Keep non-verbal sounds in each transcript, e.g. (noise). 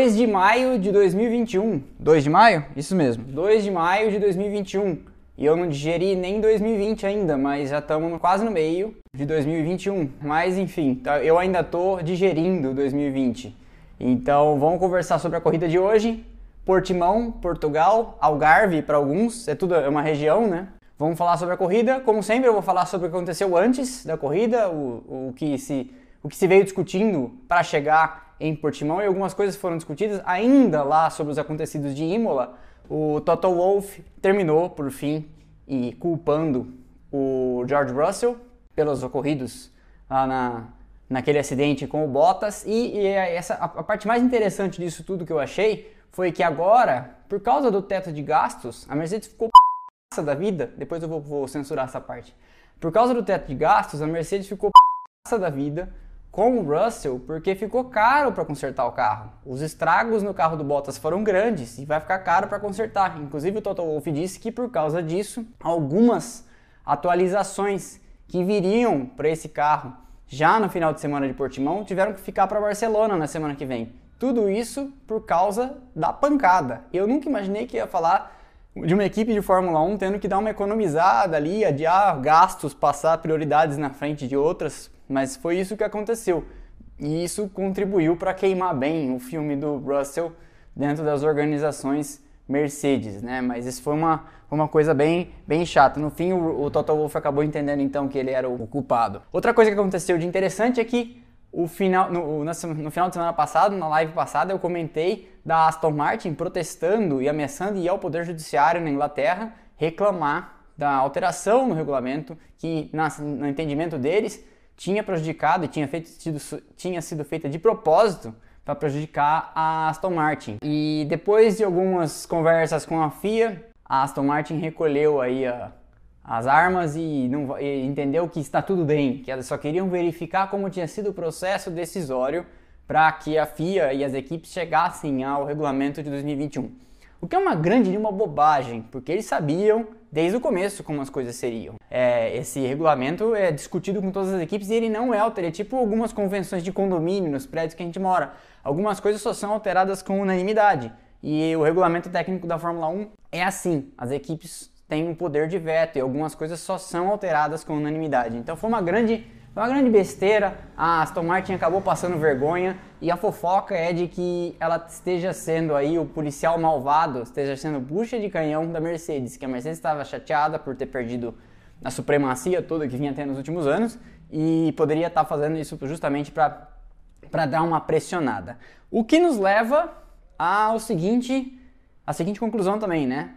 2 de maio de 2021. 2 de maio? Isso mesmo. 2 de maio de 2021. E eu não digeri nem 2020 ainda, mas já estamos quase no meio de 2021. Mas enfim, tá, eu ainda estou digerindo 2020. Então vamos conversar sobre a corrida de hoje. Portimão, Portugal, Algarve para alguns, é tudo é uma região, né? Vamos falar sobre a corrida. Como sempre, eu vou falar sobre o que aconteceu antes da corrida, o, o, que, se, o que se veio discutindo para chegar em Portimão e algumas coisas foram discutidas ainda lá sobre os acontecidos de Imola. O Toto Wolff terminou, por fim, e culpando o George Russell pelos ocorridos lá na, naquele acidente com o Bottas. E, e essa, a, a parte mais interessante disso tudo que eu achei foi que agora, por causa do teto de gastos, a Mercedes ficou p... da vida. Depois eu vou, vou censurar essa parte. Por causa do teto de gastos, a Mercedes ficou p... da vida com o Russell porque ficou caro para consertar o carro. Os estragos no carro do Bottas foram grandes e vai ficar caro para consertar. Inclusive o Toto Wolff disse que por causa disso, algumas atualizações que viriam para esse carro já no final de semana de Portimão tiveram que ficar para Barcelona na semana que vem. Tudo isso por causa da pancada. Eu nunca imaginei que ia falar de uma equipe de Fórmula 1 tendo que dar uma economizada ali, adiar gastos, passar prioridades na frente de outras mas foi isso que aconteceu. E isso contribuiu para queimar bem o filme do Russell dentro das organizações Mercedes, né? Mas isso foi uma, uma coisa bem, bem chata. No fim, o, o Toto Wolff acabou entendendo então que ele era o, culpado. Outra coisa que aconteceu de interessante é que o final, no, no, final de semana passado, na live passada, eu comentei da Aston Martin protestando e ameaçando ir ao Poder Judiciário na Inglaterra reclamar da alteração no regulamento que, na, no entendimento deles, tinha prejudicado e tinha, tinha sido feita de propósito para prejudicar a Aston Martin. E depois de algumas conversas com a FIA, a Aston Martin recolheu aí a, as armas e, não, e entendeu que está tudo bem, que elas só queriam verificar como tinha sido o processo decisório para que a FIA e as equipes chegassem ao regulamento de 2021. O que é uma grande uma bobagem, porque eles sabiam desde o começo como as coisas seriam. É, esse regulamento é discutido com todas as equipes e ele não é alterado. É tipo algumas convenções de condomínio nos prédios que a gente mora. Algumas coisas só são alteradas com unanimidade. E o regulamento técnico da Fórmula 1 é assim. As equipes têm um poder de veto e algumas coisas só são alteradas com unanimidade. Então foi uma grande foi uma grande besteira, a Aston Martin acabou passando vergonha e a fofoca é de que ela esteja sendo aí o policial malvado, esteja sendo bucha de canhão da Mercedes, que a Mercedes estava chateada por ter perdido a supremacia toda que vinha tendo nos últimos anos e poderia estar fazendo isso justamente para dar uma pressionada. O que nos leva ao seguinte, a seguinte conclusão também, né?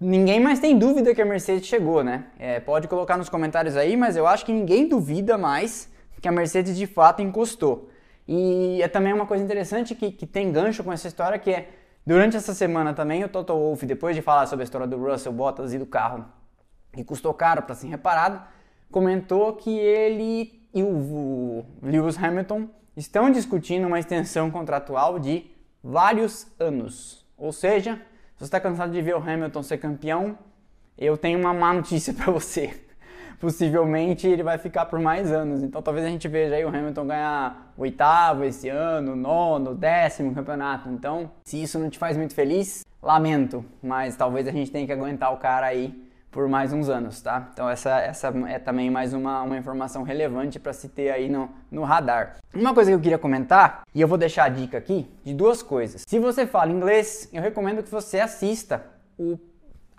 Ninguém mais tem dúvida que a Mercedes chegou, né? É, pode colocar nos comentários aí, mas eu acho que ninguém duvida mais que a Mercedes de fato encostou. E é também uma coisa interessante que, que tem gancho com essa história, que é durante essa semana também o Toto Wolff, depois de falar sobre a história do Russell Bottas e do carro que custou caro para ser reparado, comentou que ele e o Lewis Hamilton estão discutindo uma extensão contratual de vários anos. Ou seja, se você está cansado de ver o Hamilton ser campeão, eu tenho uma má notícia (laughs) para você. Possivelmente ele vai ficar por mais anos. Então talvez a gente veja aí o Hamilton ganhar oitavo esse ano, nono, décimo campeonato. Então, se isso não te faz muito feliz, lamento. Mas talvez a gente tenha que aguentar o cara aí por mais uns anos, tá? Então essa, essa é também mais uma, uma informação relevante para se ter aí no, no radar. Uma coisa que eu queria comentar, e eu vou deixar a dica aqui, de duas coisas. Se você fala inglês, eu recomendo que você assista o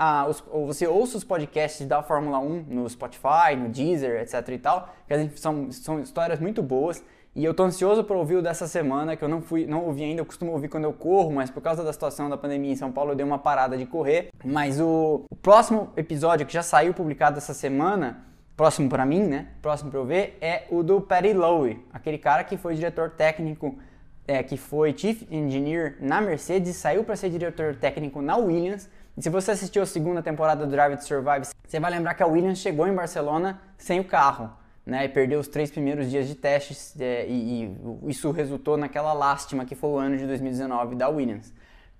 ah, os, ou você ouça os podcasts da Fórmula 1 no Spotify, no Deezer, etc e tal, que são, são histórias muito boas e eu tô ansioso para ouvir o dessa semana, que eu não fui, não ouvi ainda, eu costumo ouvir quando eu corro, mas por causa da situação da pandemia em São Paulo eu dei uma parada de correr. Mas o, o próximo episódio que já saiu publicado essa semana, próximo para mim, né? Próximo para eu ver, é o do Patty Lowe, aquele cara que foi diretor técnico, é, que foi Chief Engineer na Mercedes, saiu para ser diretor técnico na Williams. E se você assistiu a segunda temporada do Drive to Survive, você vai lembrar que a Williams chegou em Barcelona sem o carro né, e perdeu os três primeiros dias de testes é, e, e, isso resultou naquela lástima que foi o ano de 2019 da Williams.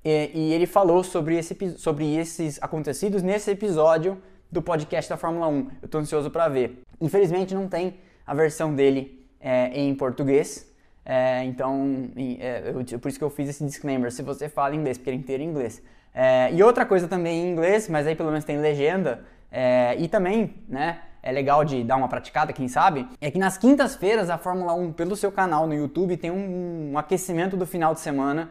E, e, ele falou sobre, esse, sobre esses acontecidos nesse episódio do podcast da Fórmula 1. Eu estou ansioso para ver. Infelizmente não tem a versão dele é, em português, É, então, é, eu, por isso que eu fiz esse disclaimer, se você fala inglês, porque ele é inteiro em inglês. É, e outra coisa também em inglês, mas aí pelo menos tem legenda, e também, né, é legal de dar uma praticada, quem sabe, é que nas quintas-feiras a Fórmula 1, pelo seu canal no YouTube, tem um, um aquecimento do final de semana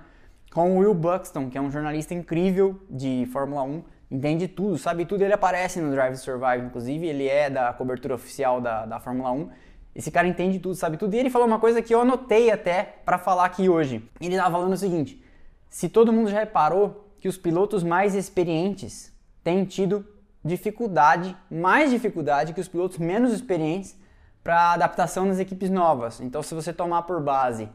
com o Will Buxton, que é um jornalista incrível de Fórmula 1, entende tudo, sabe tudo, ele aparece no Drive to Survive, inclusive, ele é da cobertura oficial da, da Fórmula 1, esse cara entende tudo, sabe tudo, e ele falou uma coisa que eu anotei até para falar aqui hoje. Ele estava falando o seguinte: se todo mundo já reparou que os pilotos mais experientes têm tido dificuldade, mais dificuldade que os pilotos menos experientes para adaptação nas equipes novas. Então, se você tomar por base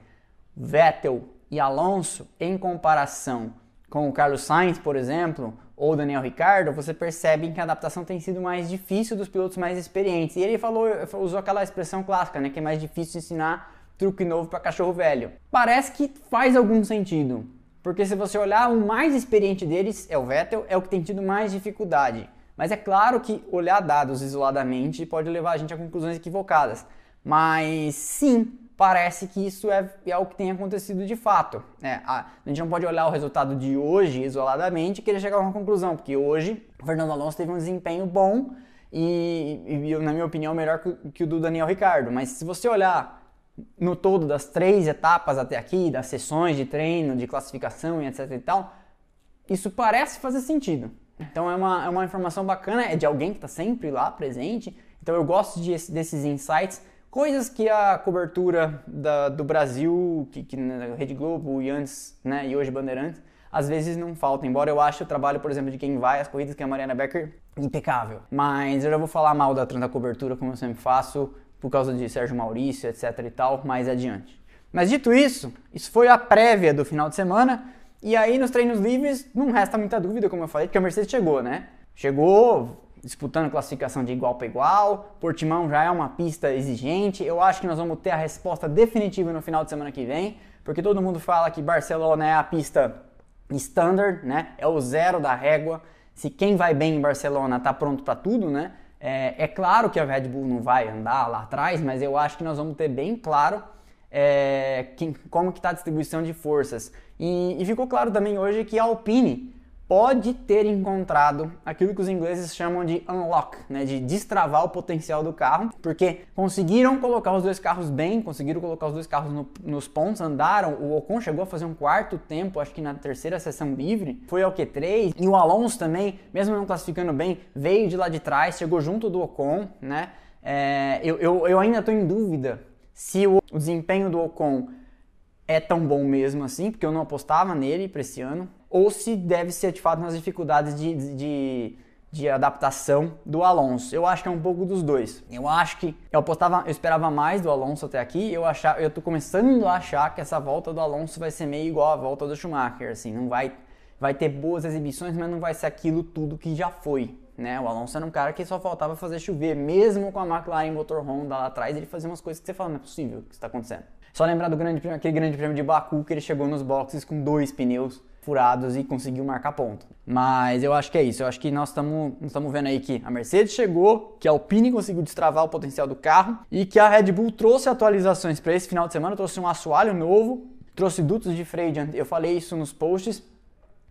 Vettel e Alonso em comparação com o Carlos Sainz, por exemplo, ou Daniel Ricciardo, você percebe que a adaptação tem sido mais difícil dos pilotos mais experientes. E ele falou, usou aquela expressão clássica, né, que é mais difícil ensinar truque novo para cachorro velho. Parece que faz algum sentido, porque se você olhar, o mais experiente deles é o Vettel, é o que tem tido mais dificuldade. Mas é claro que olhar dados isoladamente pode levar a gente a conclusões equivocadas. Mas sim, parece que isso é, é o que tem acontecido de fato. É, a, a, gente não pode olhar o resultado de hoje isoladamente e querer chegar a uma conclusão, porque hoje o Fernando Alonso teve um desempenho bom e, e na minha opinião, melhor que, que o do Daniel Ricardo. Mas se você olhar no todo das três etapas até aqui, das sessões de treino, de classificação e etc e tal, isso parece fazer sentido. Então é uma, é uma informação bacana, é de alguém que está sempre lá presente. Então eu gosto de, desses insights, coisas que a cobertura da, do Brasil, que, que na Rede Globo e antes, né, e hoje Bandeirantes, às vezes não falta. Embora eu ache o trabalho, por exemplo, de quem vai às corridas, que é a Mariana Becker, impecável. Mas eu já vou falar mal da, da cobertura, como eu sempre faço, por causa de Sérgio Maurício, etc e tal, mais adiante. Mas dito isso, isso foi a prévia do final de semana. E aí nos treinos livres não resta muita dúvida, como eu falei, porque a Mercedes chegou, né? Chegou disputando classificação de igual para igual. Portimão já é uma pista exigente. Eu acho que nós vamos ter a resposta definitiva no final de semana que vem, porque todo mundo fala que Barcelona é a pista standard, né? É o zero da régua. Se quem vai bem em Barcelona está pronto para tudo, né? É, é, claro que a Red Bull não vai andar lá atrás, mas eu acho que nós vamos ter bem claro é, quem, como que está a distribuição de forças. E, e, ficou claro também hoje que a Alpine pode ter encontrado aquilo que os ingleses chamam de unlock, né, de destravar o potencial do carro, porque conseguiram colocar os dois carros bem, conseguiram colocar os dois carros no, nos pontos, andaram, o Ocon chegou a fazer um quarto tempo, acho que na terceira sessão livre, foi ao Q3, e o Alonso também, mesmo não classificando bem, veio de lá de trás, chegou junto do Ocon, né, é, eu, eu, eu ainda estou em dúvida se o, desempenho do Ocon é tão bom mesmo assim, porque eu não apostava nele para esse ano, ou se deve ser de fato nas dificuldades de, de, de, adaptação do Alonso. Eu acho que é um pouco dos dois. Eu acho que eu apostava, eu esperava mais do Alonso até aqui, eu achar, eu tô começando a achar que essa volta do Alonso vai ser meio igual a volta do Schumacher, assim, não vai vai ter boas exibições, mas não vai ser aquilo tudo que já foi. Né? O Alonso era um cara que só faltava fazer chover, mesmo com a McLaren motor Honda lá atrás, ele fazia umas coisas que você fala, não é possível que está acontecendo. Só lembrar do grande aquele grande prêmio de Baku que ele chegou nos boxes com dois pneus furados e conseguiu marcar ponto. Mas eu acho que é isso. Eu acho que nós estamos vendo aí que a Mercedes chegou, que a Alpine conseguiu destravar o potencial do carro e que a Red Bull trouxe atualizações para esse final de semana, trouxe um assoalho novo, trouxe dutos de freio. Eu falei isso nos posts.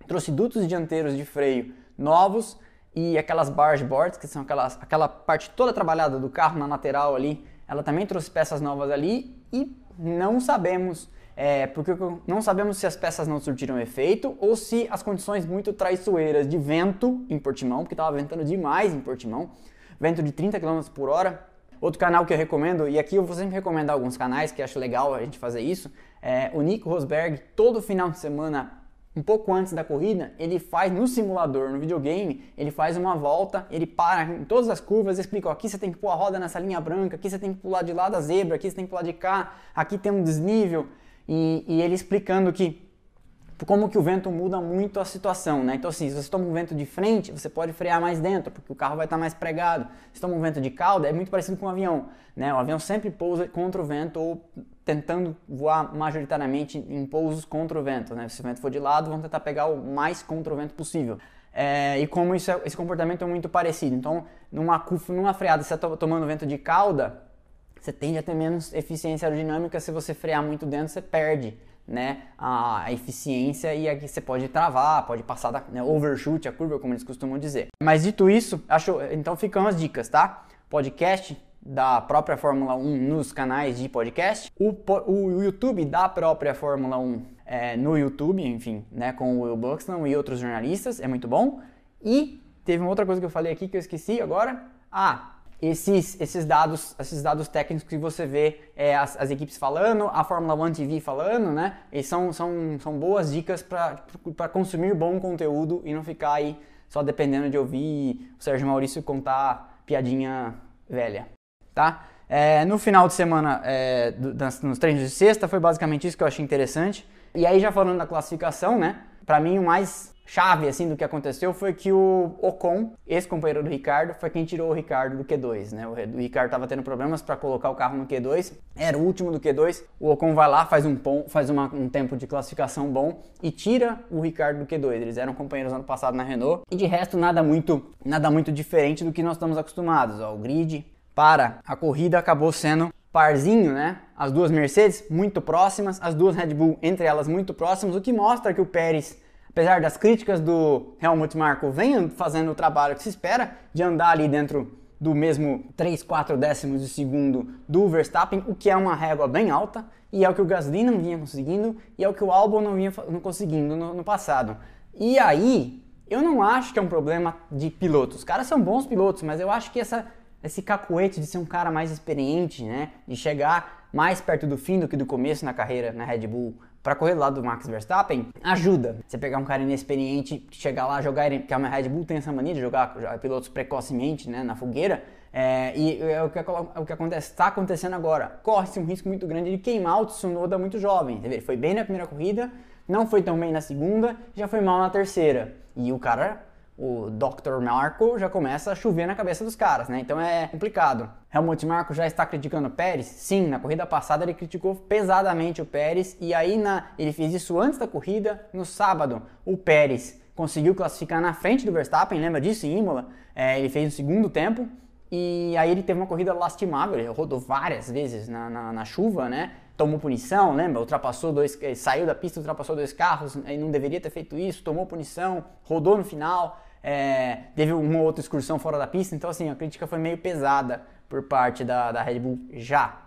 Trouxe dutos dianteiros de freio novos e aquelas barge boards, que são aquelas, aquela parte toda trabalhada do carro na lateral ali. Ela também trouxe peças novas ali e não sabemos, é, porque não sabemos se as peças não surtiram efeito ou se as condições muito traiçoeiras de vento em Portimão, porque estava ventando demais em Portimão, vento de 30 km por hora. Outro canal que eu recomendo, e aqui eu vou sempre recomendar alguns canais que acho legal a gente fazer isso, é o Nico Rosberg, todo final de semana um pouco antes da corrida, ele faz no simulador, no videogame, ele faz uma volta, ele para em todas as curvas, explica, ó, aqui você tem que pôr a roda nessa linha branca, aqui você tem que pular de lá da zebra, aqui você tem que pular de cá, aqui tem um desnível, e, e ele explicando que como que o vento muda muito a situação, né? Então assim, se você toma um vento de frente, você pode frear mais dentro, porque o carro vai estar mais pregado. Se toma um vento de cauda, é muito parecido com um avião, né? O avião sempre pousa contra o vento ou tentando voar majoritariamente em pousos contra o vento, né? Se o vento for de lado, vão tentar pegar o mais contra o vento possível. É, e como isso é, esse comportamento é muito parecido. Então, numa, numa freada, você está tomando vento de cauda, você tende a ter menos eficiência aerodinâmica. Se você frear muito dentro, você perde né, a, eficiência e aqui você pode travar, pode passar da né, overshoot a curva, como eles costumam dizer. Mas dito isso, acho, então ficam as dicas, tá? Podcast da própria Fórmula 1 nos canais de podcast, o, o YouTube da própria Fórmula 1 é, no YouTube, enfim, né, com o Will Buxton e outros jornalistas, é muito bom. E teve uma outra coisa que eu falei aqui que eu esqueci agora. Ah, esses, esses, dados, esses dados técnicos que você vê é, as, as, equipes falando, a Fórmula 1 TV falando, né? E são, são, são boas dicas para consumir bom conteúdo e não ficar aí só dependendo de ouvir o Sérgio Maurício contar piadinha velha, tá? É, no final de semana, é, do, das, nos treinos de sexta, foi basicamente isso que eu achei interessante. E aí já falando da classificação, né? Para mim o mais chave assim do que aconteceu foi que o Ocon, ex-companheiro do Ricardo, foi quem tirou o Ricardo do Q2, né? O Ricardo estava tendo problemas para colocar o carro no Q2, era o último do Q2. O Ocon vai lá, faz um pom, faz uma, um tempo de classificação bom e tira o Ricardo do Q2. Eles eram companheiros ano passado na Renault e de resto nada muito, nada muito diferente do que nós estamos acostumados. Ó, o grid para a corrida acabou sendo parzinho, né? As duas Mercedes muito próximas, as duas Red Bull entre elas muito próximas, o que mostra que o Pérez apesar das críticas do Helmut Marko, vem fazendo o trabalho que se espera de andar ali dentro do mesmo 3, 4 décimos de segundo do Verstappen, o que é uma régua bem alta, e é o que o Gasly não vinha conseguindo, e é o que o Albon não vinha não conseguindo no, no passado. E aí, eu não acho que é um problema de pilotos. Os caras são bons pilotos, mas eu acho que essa, esse cacuete de ser um cara mais experiente, né, de chegar mais perto do fim do que do começo na carreira na Red Bull, para correr do lado do Max Verstappen, ajuda. Você pegar um cara inexperiente, chegar lá, jogar ele, porque a Red Bull tem essa mania de jogar pilotos precocemente né, na fogueira, é, e é o que, é o que acontece, está acontecendo agora. Corre-se um risco muito grande de queimar o Tsunoda muito jovem. Ele foi bem na primeira corrida, não foi tão bem na segunda, já foi mal na terceira. E o cara o Dr. Marco já começa a chover na cabeça dos caras, né? Então é complicado. Helmut Marko já está criticando o Pérez? Sim, na corrida passada ele criticou pesadamente o Pérez e aí na, ele fez isso antes da corrida. No sábado, o Pérez conseguiu classificar na frente do Verstappen, lembra disso em Imola? É, ele fez o segundo tempo e aí ele teve uma corrida lastimável, ele rodou várias vezes na, na, na chuva, né? Tomou punição, lembra? Ultrapassou dois, saiu da pista, ultrapassou dois carros, não deveria ter feito isso, tomou punição, rodou no final é, teve uma outra excursão fora da pista, então assim, a crítica foi meio pesada por parte da, da Red Bull já.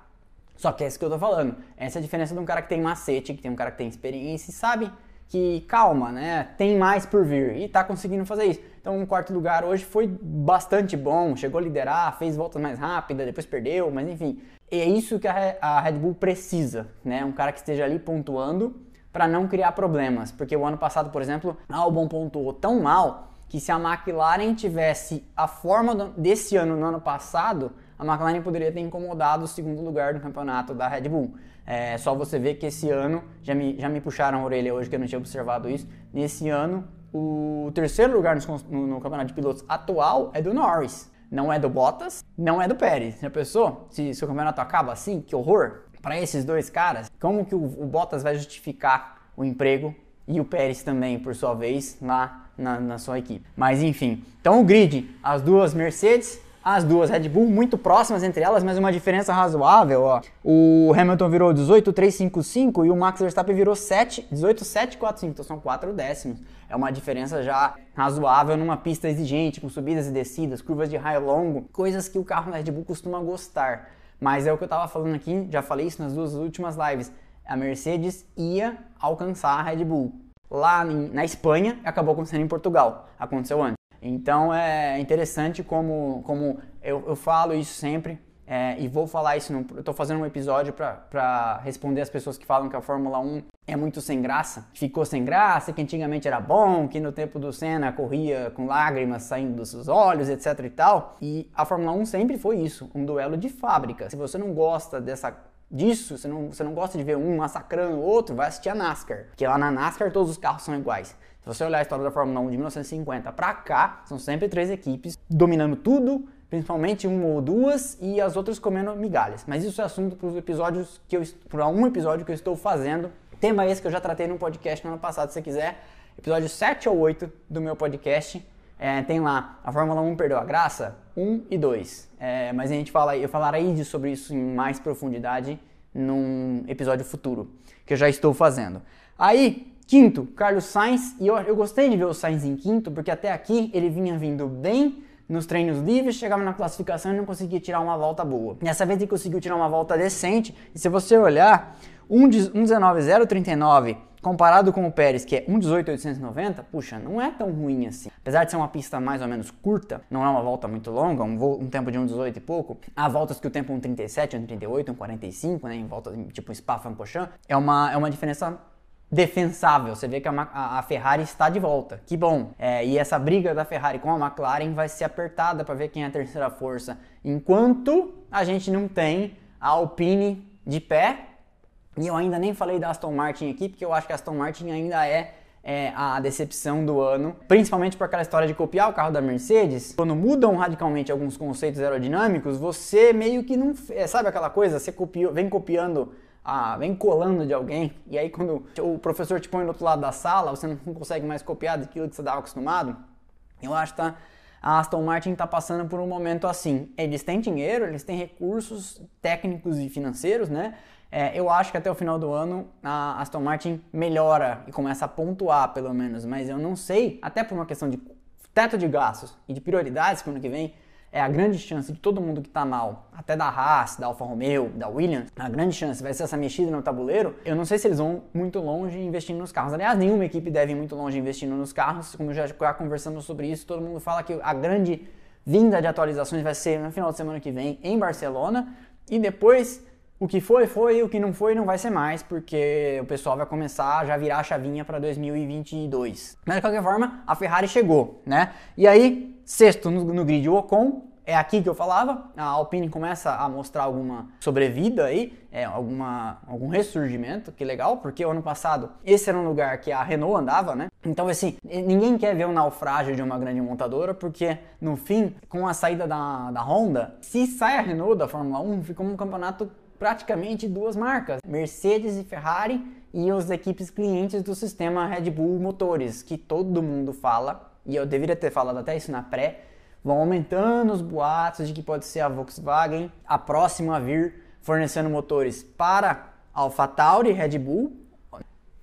Só que é isso que eu tô falando. Essa é a diferença de um cara que tem macete, que tem um cara que tem experiência e sabe que, calma, né? Tem mais por vir e tá conseguindo fazer isso. Então, um quarto lugar hoje foi bastante bom, chegou a liderar, fez voltas mais rápidas, depois perdeu, mas enfim. É isso que a Red Bull precisa, né? Um cara que esteja ali pontuando para não criar problemas. Porque o ano passado, por exemplo, Albon pontuou tão mal que se a McLaren tivesse a forma desse ano no ano passado, a McLaren poderia ter incomodado o segundo lugar do campeonato da Red Bull. É só você ver que esse ano, já me, já me puxaram a orelha hoje que eu não tinha observado isso, nesse ano o terceiro lugar no, no, no campeonato de pilotos atual é do Norris. Não é do Bottas, não é do Pérez. Já pensou? Se, se o campeonato acaba assim, que horror! Para esses dois caras, como que o, o Bottas vai justificar o emprego e o Pérez também, por sua vez, lá na, na sua equipe. Mas enfim, então o grid, as duas Mercedes, as duas Red Bull muito próximas entre elas, mas uma diferença razoável. Ó. O Hamilton virou 18,355 e o Max Verstappen virou 7, 18,745, então são 4 décimos. É uma diferença já razoável numa pista exigente, com subidas e descidas, curvas de raio longo, coisas que o carro Red Bull costuma gostar. Mas é o que eu estava falando aqui, já falei isso nas duas últimas lives. A Mercedes ia alcançar a Red Bull lá na Espanha acabou acontecendo em Portugal. Aconteceu antes. Então é interessante como, como eu, eu falo isso sempre é, e vou falar isso. No, eu estou fazendo um episódio para responder as pessoas que falam que a Fórmula 1 é muito sem graça. Ficou sem graça, que antigamente era bom, que no tempo do Senna corria com lágrimas saindo dos seus olhos, etc e tal. E a Fórmula 1 sempre foi isso, um duelo de fábrica. Se você não gosta dessa disso, você não, você não gosta de ver um massacrando o outro, vai assistir a NASCAR. Porque lá na NASCAR todos os carros são iguais. Se você olhar a história da Fórmula 1 de 1950 para cá, são sempre três equipes dominando tudo, principalmente uma ou duas, e as outras comendo migalhas. Mas isso é assunto para os episódios que eu para um episódio que eu estou fazendo. Tema esse que eu já tratei no podcast no ano passado, se você quiser, episódio 7 ou 8 do meu podcast é, tem lá a Fórmula 1 perdeu a graça, 1 e 2. É, mas a gente fala, eu falarei sobre isso em mais profundidade num episódio futuro, que eu já estou fazendo. Aí, quinto, Carlos Sainz, e eu, eu gostei de ver o Sainz em quinto, porque até aqui ele vinha vindo bem nos treinos livres, chegava na classificação e não conseguia tirar uma volta boa. Dessa vez ele conseguiu tirar uma volta decente, e se você olhar, 1.19.039 comparado com o Pérez, que é 1.18.890, puxa, não é tão ruim assim. Apesar de ser uma pista mais ou menos curta, não é uma volta muito longa, um, voo, um tempo de 1.18 e pouco, há voltas que o tempo é 1.37, 1.38, 1.45, né, em volta tipo Spa-Francorchamps, é uma, é uma diferença defensável. Você vê que a, a, a, Ferrari está de volta. Que bom. É, e essa briga da Ferrari com a McLaren vai ser apertada para ver quem é a terceira força. Enquanto a gente não tem a Alpine de pé. E eu ainda nem falei da Aston Martin aqui, porque eu acho que a Aston Martin ainda é, é a decepção do ano, principalmente por aquela história de copiar o carro da Mercedes. Quando mudam radicalmente alguns conceitos aerodinâmicos, você meio que não. É, sabe aquela coisa? Você copiou, vem copiando ah, vem colando de alguém, e aí quando o professor te põe do outro lado da sala, você não consegue mais copiar daquilo que você estava acostumado. Eu acho que tá, a Aston Martin está passando por um momento assim. Eles têm dinheiro, eles têm recursos técnicos e financeiros, né? É, eu acho que até o final do ano a Aston Martin melhora e começa a pontuar, pelo menos, mas eu não sei, até por uma questão de teto de gastos e de prioridades para o ano que vem, é a grande chance de todo mundo que está mal, até da Haas, da Alfa Romeo, da Williams, a grande chance vai ser essa mexida no tabuleiro. Eu não sei se eles vão muito longe investindo nos carros. Aliás, nenhuma equipe deve ir muito longe investindo nos carros. Como já, já conversamos sobre isso, todo mundo fala que a grande vinda de atualizações vai ser no final de semana que vem em Barcelona e depois o que foi, foi, o que não foi, não vai ser mais, porque o pessoal vai começar a já virar a chavinha para 2022. Mas de qualquer forma, a Ferrari chegou, né? E aí, sexto no, no grid, o Ocon, é aqui que eu falava, a Alpine começa a mostrar alguma sobrevida aí, é, alguma, algum ressurgimento, que legal, porque o ano passado esse era um lugar que a Renault andava, né? Então, assim, ninguém quer ver o um naufrágio de uma grande montadora, porque no fim, com a saída da, da Honda, se sai a Renault da Fórmula 1, fica um campeonato praticamente duas marcas, Mercedes e Ferrari, e as equipes clientes do sistema Red Bull Motores, que todo mundo fala, e eu deveria ter falado até isso na pré, vão aumentando os boatos de que pode ser a Volkswagen a próxima a vir fornecendo motores para AlphaTauri Red Bull,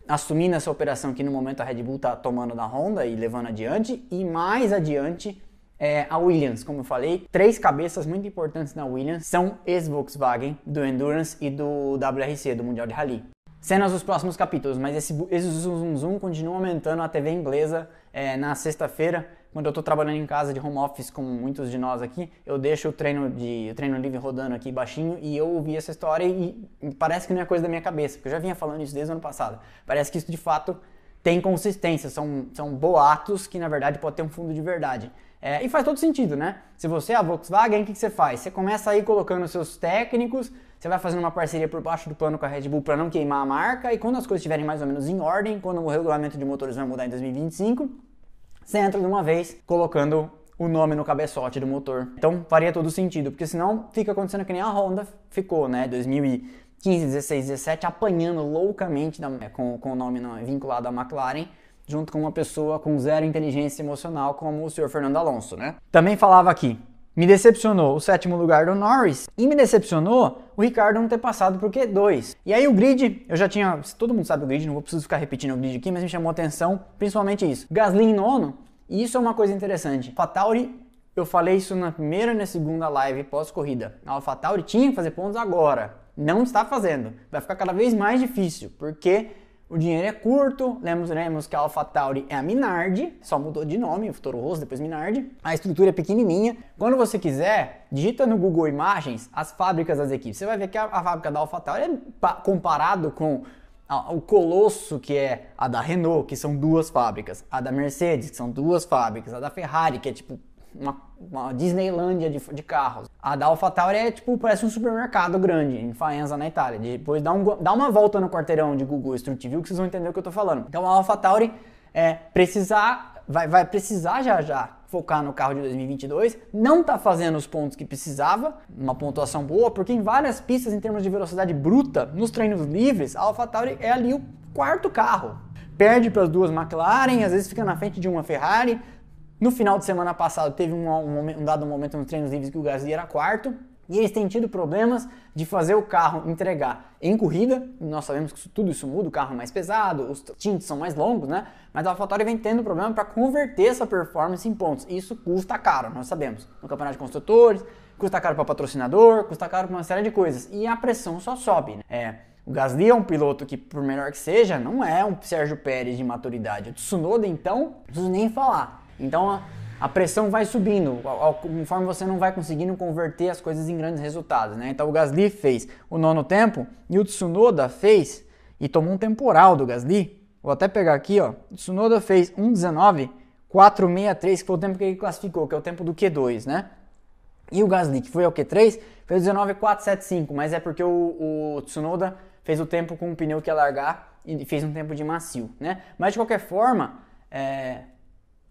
assumindo essa operação que no momento a Red Bull está tomando da Honda e levando adiante, e mais adiante é, a Williams, como eu falei, três cabeças muito importantes na Williams são ex-Volkswagen, do Endurance e do WRC, do Mundial de Rally. Cenas dos próximos capítulos, mas esse, esse zoom zoom continua aumentando a TV inglesa é, na sexta-feira, quando eu estou trabalhando em casa de home office, como muitos de nós aqui, eu deixo o treino de o treino livre rodando aqui baixinho e eu ouvi essa história e, e parece que não é coisa da minha cabeça, porque eu já vinha falando isso desde o ano passado. Parece que isso de fato tem consistência, são, são boatos que na verdade pode ter um fundo de verdade. É, e faz todo sentido, né? Se você é a Volkswagen, o que, que você faz? Você começa aí colocando seus técnicos, você vai fazendo uma parceria por baixo do pano com a Red Bull para não queimar a marca, e quando as coisas estiverem mais ou menos em ordem, quando o regulamento de motores vai mudar em 2025, você entra de uma vez colocando o nome no cabeçote do motor. Então faria todo sentido, porque senão fica acontecendo que nem a Honda ficou, né? 2015, 16, 17, apanhando loucamente com, com o nome vinculado à McLaren junto com uma pessoa com zero inteligência emocional, como o senhor Fernando Alonso, né? Também falava aqui, me decepcionou o sétimo lugar do Norris e me decepcionou o Ricardo não ter passado por Q2. E aí o grid, eu já tinha, todo mundo sabe o grid, não vou precisar ficar repetindo o grid aqui, mas me chamou atenção principalmente isso. Gasly em nono, e isso é uma coisa interessante. Fatauri, eu falei isso na primeira e na segunda live pós-corrida. A AlphaTauri tinha que fazer pontos agora, não está fazendo. Vai ficar cada vez mais difícil, porque o dinheiro é curto, lembramos que a AlphaTauri é a Minardi, só mudou de nome, o Toro Rosso, depois Minardi. A estrutura é pequenininha. Quando você quiser, digita no Google Imagens as fábricas das equipes. Você vai ver que a, a fábrica da AlphaTauri é comparado com o colosso que é a da Renault, que são duas fábricas, a da Mercedes, que são duas fábricas, a da Ferrari, que é tipo uma, uma Disneylândia de, de, carros. A da AlphaTauri é tipo, parece um supermercado grande em Faenza, na Itália. Depois dá, um, dá uma volta no quarteirão de Google Street View que vocês vão entender o que eu tô falando. Então a AlphaTauri é, precisar, vai, vai precisar já já focar no carro de 2022, não está fazendo os pontos que precisava, uma pontuação boa, porque em várias pistas em termos de velocidade bruta, nos treinos livres, a AlphaTauri é ali o quarto carro. Perde para as duas McLaren, às vezes fica na frente de uma Ferrari, No final de semana passado teve um, um, um dado momento nos treinos livres que o Gasly era quarto, e eles têm tido problemas de fazer o carro entregar em corrida. Nós sabemos que isso, tudo isso muda, o carro é mais pesado, os tintes são mais longos, né? Mas a AlphaTauri vem tendo problema para converter essa performance em pontos. Isso custa caro, nós sabemos. No campeonato de construtores, custa caro para patrocinador, custa caro para uma série de coisas. E a pressão só sobe. Né? É, o Gasly é um piloto que, por melhor que seja, não é um Sérgio Pérez de maturidade. O Tsunoda, então, não preciso nem falar. Então, a pressão vai subindo, conforme você não vai conseguindo converter as coisas em grandes resultados, né? Então o Gasly fez o nono tempo e o Tsunoda fez e tomou um temporal do Gasly. Vou até pegar aqui, ó. O Tsunoda fez 1:19 463, que foi o tempo que ele classificou, que é o tempo do Q2, né? E o Gasly, que foi o Q3, fez 19,475, mas é porque o, o Tsunoda fez o tempo com o pneu que ia largar e fez um tempo de macio, né? Mas de qualquer forma, é,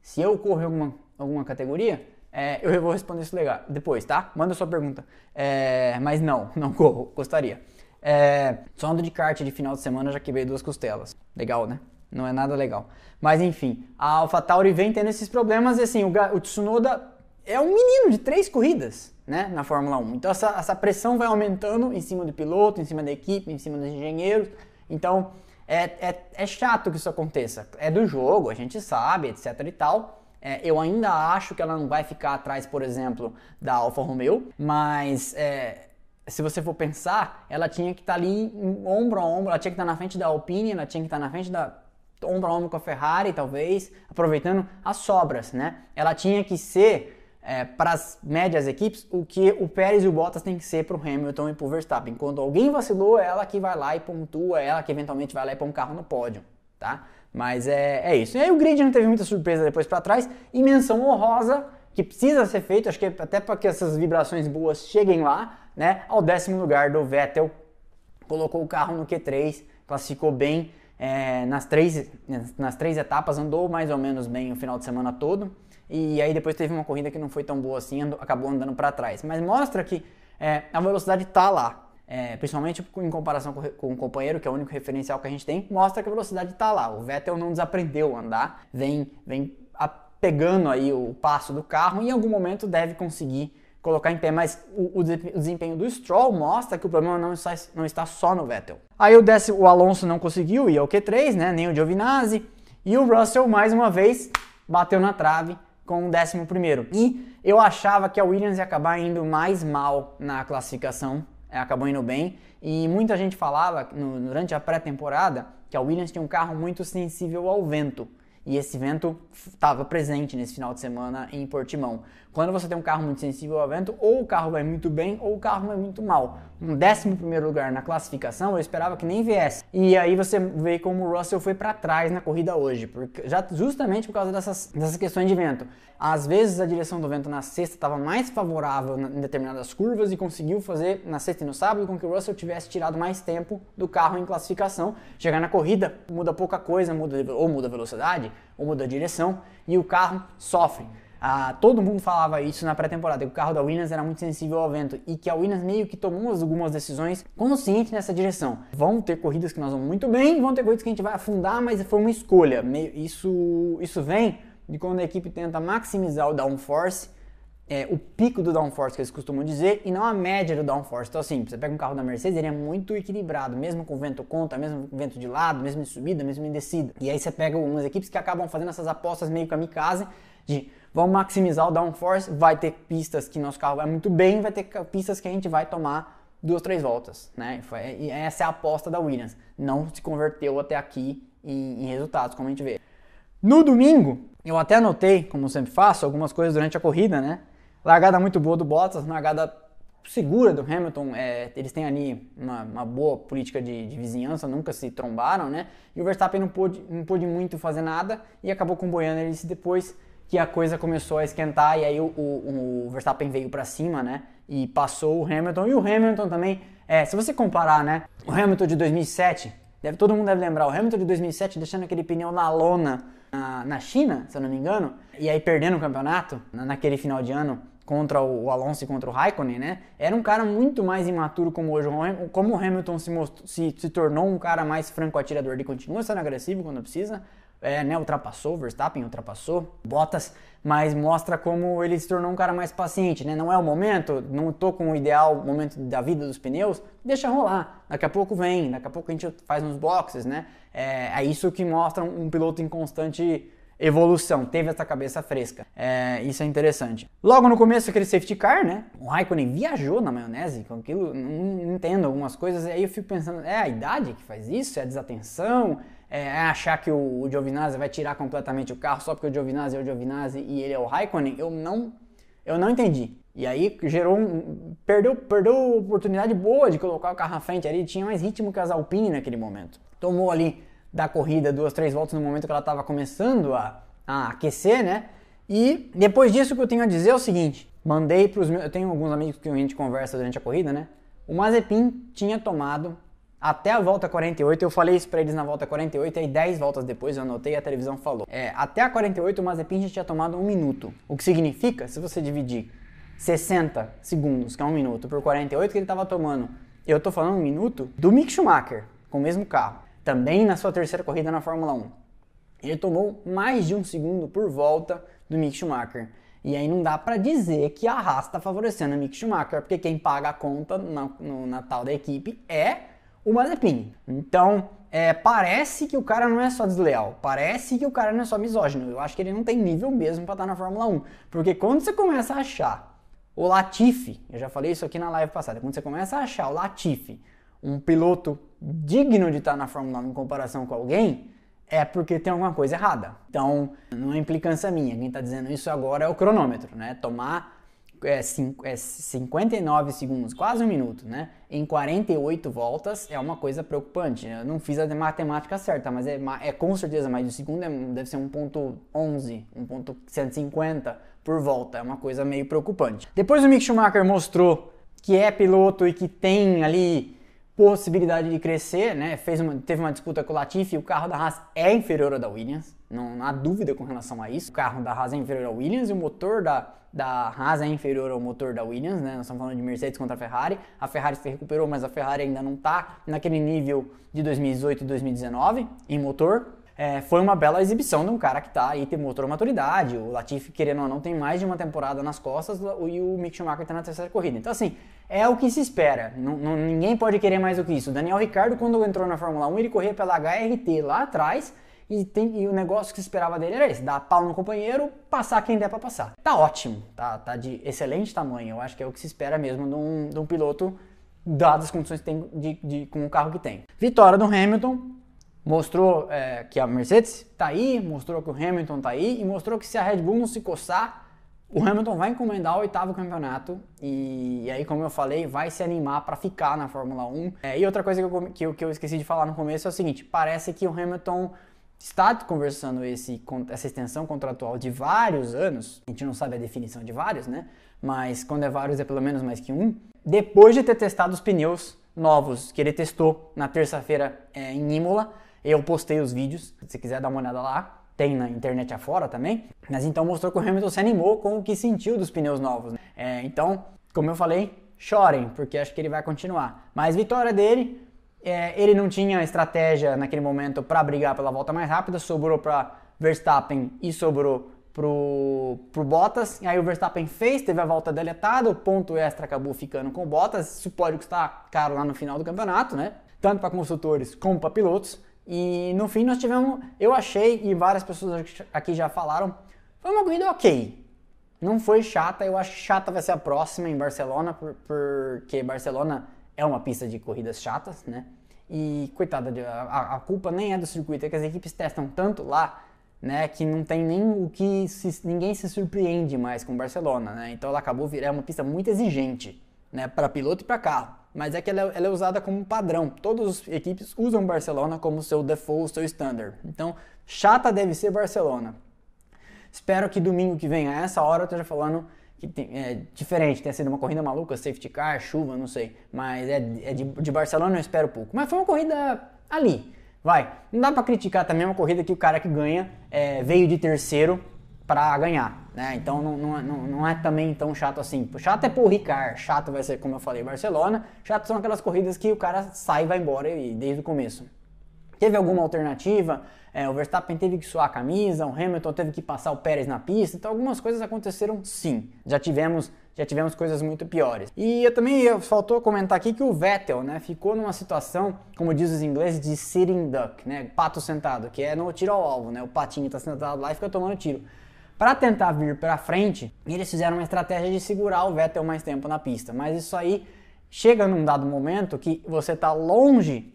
se eu correr alguma alguma categoria, é, eu vou responder isso legal, depois, tá? Manda sua pergunta. É, mas não, (laughs) não corro, gostaria. É, só ando de kart de final de semana, já quebrei duas costelas. Legal, né? Não é nada legal. Mas enfim, a AlphaTauri vem tendo esses problemas e assim, o, o Tsunoda é um menino de três corridas, né, na Fórmula 1. Então essa, essa pressão vai aumentando em cima do piloto, em cima da equipe, em cima dos engenheiros. Então é, é, é chato que isso aconteça. É do jogo, a gente sabe, etc e tal. É, eu ainda acho que ela não vai ficar atrás, por exemplo, da Alfa Romeo, mas é, se você for pensar, ela tinha que estar tá ali ombro a ombro, ela tinha que estar tá na frente da Alpine, ela tinha que estar tá na frente da ombro a ombro com a Ferrari, talvez, aproveitando as sobras, né? Ela tinha que ser é, para as médias equipes o que o Pérez e o Bottas tem que ser para o Hamilton e para o Verstappen. Quando alguém vacilou, é ela que vai lá e pontua, é ela que eventualmente vai lá e põe um carro no pódio, tá? Mas é, é isso. E aí o grid não teve muita surpresa depois para trás. E menção honrosa, que precisa ser feito, acho que até para que essas vibrações boas cheguem lá, né? Ao décimo lugar do Vettel. Colocou o carro no Q3, classificou bem é, nas, três, nas três etapas, andou mais ou menos bem o final de semana todo. E aí depois teve uma corrida que não foi tão boa assim, andou, acabou andando para trás. Mas mostra que é, a velocidade está lá é, principalmente em comparação com, com, o companheiro, que é o único referencial que a gente tem, mostra que a velocidade está lá. O Vettel não desaprendeu a andar, vem, vem pegando aí o passo do carro e em algum momento deve conseguir colocar em pé, mas o, o, desempenho do Stroll mostra que o problema não está, não está só no Vettel. Aí o, o Alonso não conseguiu ir ao Q3, né, nem o Giovinazzi, e o Russell mais uma vez bateu na trave com o décimo primeiro. E eu achava que a Williams ia acabar indo mais mal na classificação é, acabou indo bem. E muita gente falava no, durante a pré-temporada que a Williams tinha um carro muito sensível ao vento. E esse vento estava presente nesse final de semana em Portimão. Quando você tem um carro muito sensível ao vento, ou o carro vai muito bem ou o carro vai muito mal. Um décimo primeiro lugar na classificação, eu esperava que nem viesse. E aí você vê como o Russell foi para trás na corrida hoje, porque já justamente por causa dessas, dessas questões de vento. Às vezes a direção do vento na sexta estava mais favorável em determinadas curvas e conseguiu fazer na sexta e no sábado com que o Russell tivesse tirado mais tempo do carro em classificação. Chegar na corrida muda pouca coisa, muda, ou muda a velocidade, ou muda a direção e o carro sofre. Ah, todo mundo falava isso na pré-temporada, que o carro da Williams era muito sensível ao vento e que a Williams meio que tomou algumas decisões conscientes nessa direção. Vão ter corridas que nós vamos muito bem, vão ter corridas que a gente vai afundar, mas foi uma escolha. Isso, isso vem de quando a equipe tenta maximizar o downforce, é, o pico do downforce que eles costumam dizer, e não a média do downforce. Então, assim, você pega um carro da Mercedes, ele é muito equilibrado, mesmo com vento contra, mesmo com vento de lado, mesmo em subida, mesmo em descida. E aí você pega algumas equipes que acabam fazendo essas apostas meio kamikaze de vamos maximizar o downforce, vai ter pistas que nosso carro vai muito bem, vai ter pistas que a gente vai tomar duas, três voltas, né? E essa é a aposta da Williams. Não se converteu até aqui em, em resultados, como a gente vê. No domingo, eu até anotei, como sempre faço, algumas coisas durante a corrida, né? Largada muito boa do Bottas, largada segura do Hamilton. É, eles têm ali uma, uma boa política de, de, vizinhança, nunca se trombaram, né? E o Verstappen não pôde, não pôde muito fazer nada e acabou com o ele depois que a coisa começou a esquentar e aí o, o, o Verstappen veio para cima, né? E passou o Hamilton. E o Hamilton também, é, se você comparar, né? O Hamilton de 2007, deve, todo mundo deve lembrar, o Hamilton de 2007 deixando aquele pneu na lona na, na China, se eu não me engano, e aí perdendo o campeonato naquele final de ano contra o Alonso e contra o Raikkonen, né? Era um cara muito mais imaturo como hoje. Como o Hamilton se, mostrou, se, se tornou um cara mais franco atirador, ele continua sendo agressivo quando precisa, é, né, ultrapassou, Verstappen ultrapassou, Bottas, mas mostra como ele se tornou um cara mais paciente, né? Não é o momento, não tô com o ideal momento da vida dos pneus, deixa rolar. Daqui a pouco vem, daqui a pouco a gente faz uns boxes, né? É, é isso que mostra um, um piloto em constante evolução, teve essa cabeça fresca. É, isso é interessante. Logo no começo, aquele safety car, né? O Raikkonen viajou na maionese com aquilo, não entendo algumas coisas, e aí eu fico pensando, é a idade que faz isso? É a desatenção? É, é achar que o, o Giovinazzi vai tirar completamente o carro só porque o Giovinazzi é o Giovinazzi e ele é o Raikkonen? Eu não, eu não entendi. E aí gerou um. Perdeu, perdeu oportunidade boa de colocar o carro à frente ali. Tinha mais ritmo que as Alpine naquele momento. Tomou ali da corrida, duas, três voltas no momento que ela estava começando a, a, aquecer, né? E depois disso o que eu tenho a dizer é o seguinte: mandei para os meus. Eu tenho alguns amigos que a gente conversa durante a corrida, né? O Mazepin tinha tomado até a volta 48, eu falei isso para eles na volta 48, e 10 voltas depois eu anotei a televisão falou. É, até a 48 o Mazepin já tinha tomado um minuto. O que significa, se você dividir 60 segundos, que é um minuto, por 48 que ele estava tomando, eu tô falando um minuto do Mick Schumacher, com o mesmo carro também na sua terceira corrida na Fórmula 1. Ele tomou mais de um segundo por volta do Mick Schumacher. E aí não dá para dizer que a Haas está favorecendo o Mick Schumacher, porque quem paga a conta na, no Natal da equipe é o Mazepin. Então, é, parece que o cara não é só desleal, parece que o cara não é só misógino. Eu acho que ele não tem nível mesmo para estar tá na Fórmula 1. Porque quando você começa a achar o Latifi, eu já falei isso aqui na live passada, quando você começa a achar o Latifi um piloto digno de estar na Fórmula 1 em comparação com alguém, é porque tem alguma coisa errada. Então, não é implicância minha. Quem está dizendo isso agora é o cronômetro, né? Tomar é, é 59 segundos, quase um minuto, né? Em 48 voltas é uma coisa preocupante. Eu não fiz a matemática certa, mas é, é com certeza mais de um segundo, é, deve ser 1.11, 1.150 por volta. É uma coisa meio preocupante. Depois o Mick Schumacher mostrou que é piloto e que tem ali possibilidade de crescer, né? Fez uma, teve uma disputa com o Latifi, o carro da Haas é inferior ao da Williams, não, não, há dúvida com relação a isso. O carro da Haas é inferior ao Williams e o motor da, da Haas é inferior ao motor da Williams, né? Nós estamos falando de Mercedes contra a Ferrari. A Ferrari se recuperou, mas a Ferrari ainda não está naquele nível de 2018 e 2019 em motor. É, foi uma bela exibição de um cara que está aí, motor maturidade. O Latifi, querendo ou não, tem mais de uma temporada nas costas e o Mick Schumacher está na terceira corrida. Então, assim, é o que se espera. Ninguém pode querer mais do que isso. O Daniel Ricciardo, quando entrou na Fórmula 1, ele corria pela HRT lá atrás e, tem, e, o negócio que se esperava dele era esse: dar pau no companheiro, passar quem der para passar. Tá ótimo, tá, tá de excelente tamanho. Eu acho que é o que se espera mesmo de um, de um piloto, dadas as condições que tem de, de, com o carro que tem. Vitória do Hamilton, mostrou é, que a Mercedes está aí, mostrou que o Hamilton está aí e mostrou que se a Red Bull não se coçar, o Hamilton vai encomendar o oitavo campeonato e, e aí, como eu falei, vai se animar para ficar na Fórmula 1. É, e outra coisa que eu, que, eu, que eu esqueci de falar no começo é o seguinte: parece que o Hamilton está conversando esse, essa extensão contratual de vários anos, a gente não sabe a definição de vários, né? Mas quando é vários é pelo menos mais que um, depois de ter testado os pneus novos que ele testou na terça-feira é, em Imola eu postei os vídeos, se quiser dar uma olhada lá, tem na internet afora também. Mas então mostrou que o Hamilton se animou com o que sentiu dos pneus novos. Né? É, então, como eu falei, chorem, porque acho que ele vai continuar. Mas vitória dele, é, ele não tinha estratégia naquele momento para brigar pela volta mais rápida, sobrou para Verstappen e sobrou pro, pro Bottas. E aí o Verstappen fez, teve a volta deletada, o ponto extra acabou ficando com o Bottas. Isso pode custar caro lá no final do campeonato, né? Tanto para construtores como para pilotos. E no fim nós tivemos, eu achei, e várias pessoas aqui já falaram, foi uma corrida ok. Não foi chata, eu acho que chata vai ser a próxima em Barcelona, porque Barcelona é uma pista de corridas chatas, né? E coitada, a, a culpa nem é do circuito, é que as equipes testam tanto lá, né, que não tem nem o que se, ninguém se surpreende mais com Barcelona, né? Então ela acabou virando uma pista muito exigente, né, para piloto e para carro mas é que ela, é, ela é usada como padrão. Todas as equipes usam Barcelona como seu default, seu standard. Então, chata deve ser Barcelona. Espero que domingo que vem, a essa hora, eu esteja falando que tem, é diferente, tenha sido uma corrida maluca, safety car, chuva, não sei. Mas é, é de, de, Barcelona eu espero pouco. Mas foi uma corrida ali. Vai. Não dá para criticar também uma corrida que o cara que ganha é, veio de terceiro para ganhar, né? Então não, não, não, não, é também tão chato assim. Chato é por Ricard, chato vai ser, como eu falei, Barcelona. Chato são aquelas corridas que o cara sai e vai embora e, desde o começo. Teve alguma alternativa? É, o Verstappen teve que suar a camisa, o Hamilton teve que passar o Pérez na pista, então algumas coisas aconteceram sim. Já tivemos, já tivemos coisas muito piores. E eu também faltou comentar aqui que o Vettel, né, ficou numa situação, como diz os ingleses, de sitting duck, né, pato sentado, que é no tiro ao alvo, né, o patinho está sentado lá e fica tomando tiro. Para tentar vir para frente, eles fizeram uma estratégia de segurar o Vettel mais tempo na pista, mas isso aí chega num dado momento que você está longe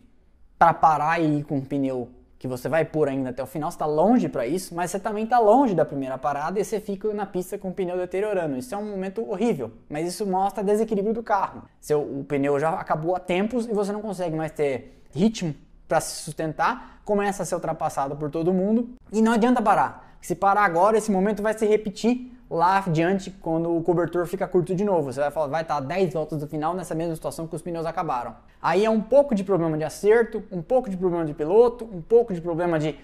para parar e ir com um pneu que você vai pôr ainda até o final, está longe para isso, mas você também está longe da primeira parada e você fica na pista com o pneu deteriorando. Isso é um momento horrível, mas isso mostra desequilíbrio do carro. Seu, o pneu já acabou há tempos e você não consegue mais ter ritmo para se sustentar, começa a ser ultrapassado por todo mundo e não adianta parar. Se parar agora, esse momento vai se repetir lá adiante quando o cobertor fica curto de novo. Você vai falar, vai estar 10 voltas do final nessa mesma situação que os pneus acabaram. Aí é um pouco de problema de acerto, um pouco de problema de piloto, um pouco de problema de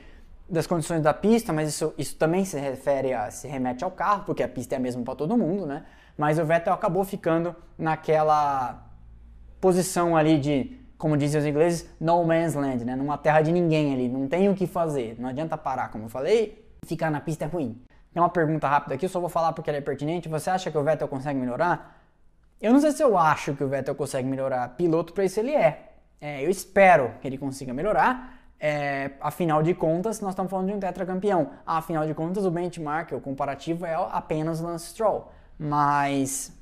das condições da pista, mas isso, isso também se refere a se remete ao carro, porque a pista é a mesma para todo mundo, né? Mas o Vettel acabou ficando naquela posição ali de, como dizem os ingleses, no man's land, né? Numa terra de ninguém ali, não tem o que fazer, não adianta parar, como eu falei, ficar na pista é ruim. Tem uma pergunta rápida aqui, eu só vou falar porque ela é pertinente. Você acha que o Vettel consegue melhorar? Eu não sei se eu acho que o Vettel consegue melhorar. Piloto para isso ele é. é. Eu espero que ele consiga melhorar. É, afinal de contas, nós estamos falando de um tetracampeão. Afinal de contas, o benchmark, o comparativo é apenas Lance Stroll. Mas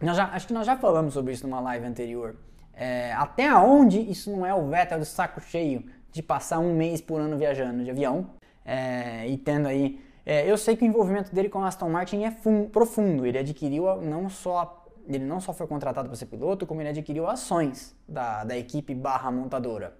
nós já, acho que nós já falamos sobre isso numa live anterior. É, até onde isso não é o Vettel do saco cheio de passar um mês por ano viajando de avião é, e tendo aí é, eu sei que o envolvimento dele com a Aston Martin é profundo. Ele adquiriu não só ele não só foi contratado para ser piloto, como ele adquiriu ações da, da equipe barra montadora.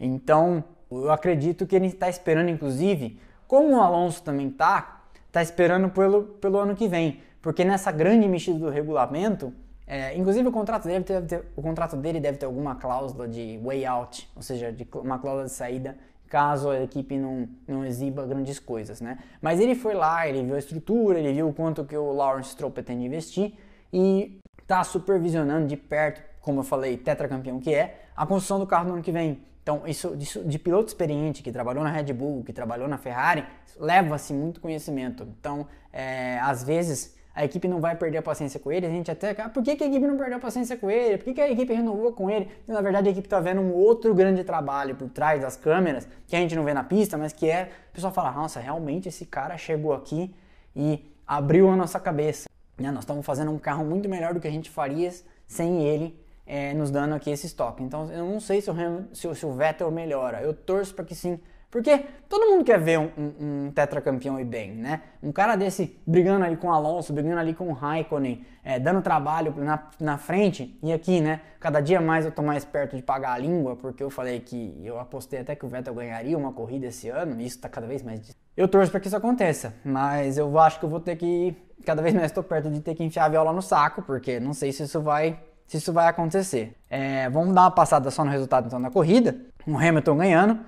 Então, eu acredito que ele está esperando, inclusive, como o Alonso também está, está esperando pelo, pelo ano que vem. Porque nessa grande mexida do regulamento, é, inclusive o contrato, dele deve ter, o contrato dele deve ter alguma cláusula de way out, ou seja, de uma cláusula de saída caso a equipe não, não exiba grandes coisas, né? Mas ele foi lá, ele viu a estrutura, ele viu o quanto que o Lawrence Stroll pretende investir e está supervisionando de perto, como eu falei, tetracampeão que é, a construção do carro no ano que vem. Então, isso de, piloto experiente que trabalhou na Red Bull, que trabalhou na Ferrari, leva-se muito conhecimento. Então, é, às vezes a equipe não vai perder a paciência com ele, a gente até, ah, por que, que a equipe não perdeu a paciência com ele? Por que, que a equipe renovou com ele? E, na verdade a equipe está vendo um outro grande trabalho por trás das câmeras, que a gente não vê na pista, mas que é, o pessoal fala, nossa, realmente esse cara chegou aqui e abriu a nossa cabeça. Né? Nós estamos fazendo um carro muito melhor do que a gente faria sem ele é, nos dando aqui esse estoque. Então eu não sei se o, se o Vettel melhora, eu torço para que sim, porque todo mundo quer ver um, um, um tetracampeão e bem, né? Um cara desse brigando ali com o Alonso, brigando ali com o Raikkonen, é, dando trabalho na, na frente. E aqui, né? Cada dia mais eu tô mais perto de pagar a língua, porque eu falei que eu apostei até que o Vettel ganharia uma corrida esse ano, e isso tá cada vez mais. Eu torço para que isso aconteça, mas eu acho que eu vou ter que. Cada vez mais estou perto de ter que enfiar a viola no saco, porque não sei se isso vai se isso vai acontecer. É, vamos dar uma passada só no resultado então da corrida. O Hamilton ganhando.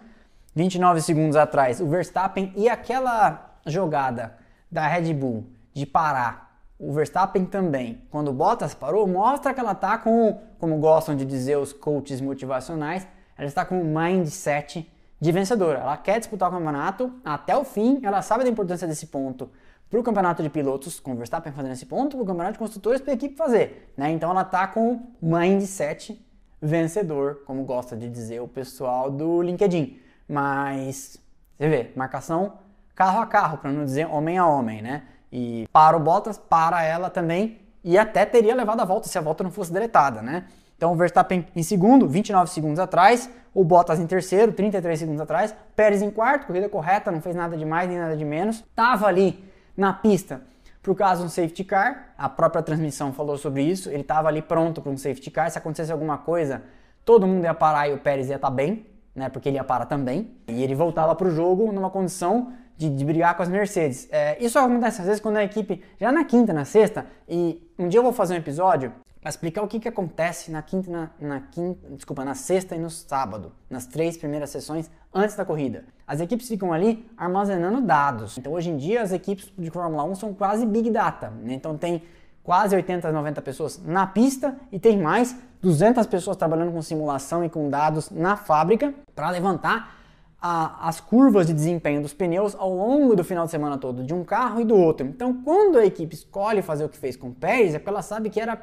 29 segundos atrás, o Verstappen e aquela jogada da Red Bull de parar, o Verstappen também, quando o Bottas parou, mostra que ela está com, como gostam de dizer os coaches motivacionais, ela está com um mindset de vencedora. Ela quer disputar o campeonato até o fim, ela sabe da importância desse ponto para o campeonato de pilotos, com o Verstappen fazendo esse ponto, para o campeonato de construtores, para a equipe fazer. Né? Então ela está com mindset vencedor, como gosta de dizer o pessoal do LinkedIn. Mas, você vê, marcação carro a carro, para não dizer homem a homem, né? E para o Bottas, para ela também, e até teria levado a volta se a volta não fosse deletada, né? Então o Verstappen em segundo, 29 segundos atrás, o Bottas em terceiro, 33 segundos atrás, Pérez em quarto, corrida correta, não fez nada de mais nem nada de menos, tava ali na pista por caso um safety car, a própria transmissão falou sobre isso, ele estava ali pronto para um safety car, se acontecesse alguma coisa, todo mundo ia parar e o Pérez ia estar tá bem, né? Porque ele ia parar também. E ele voltava para o jogo numa condição de, de, brigar com as Mercedes. É, isso acontece às vezes quando a equipe, já na quinta, na sexta, e um dia eu vou fazer um episódio para explicar o que, que acontece na quinta, na, na, quinta, desculpa, na sexta e no sábado, nas três primeiras sessões antes da corrida. As equipes ficam ali armazenando dados. Então hoje em dia as equipes de Fórmula 1 são quase Big Data. Né? Então tem quase 80, 90 pessoas na pista e tem mais 200 pessoas trabalhando com simulação e com dados na fábrica para levantar a, as curvas de desempenho dos pneus ao longo do final de semana todo, de um carro e do outro. Então, quando a equipe escolhe fazer o que fez com o Pérez, é porque ela sabe que era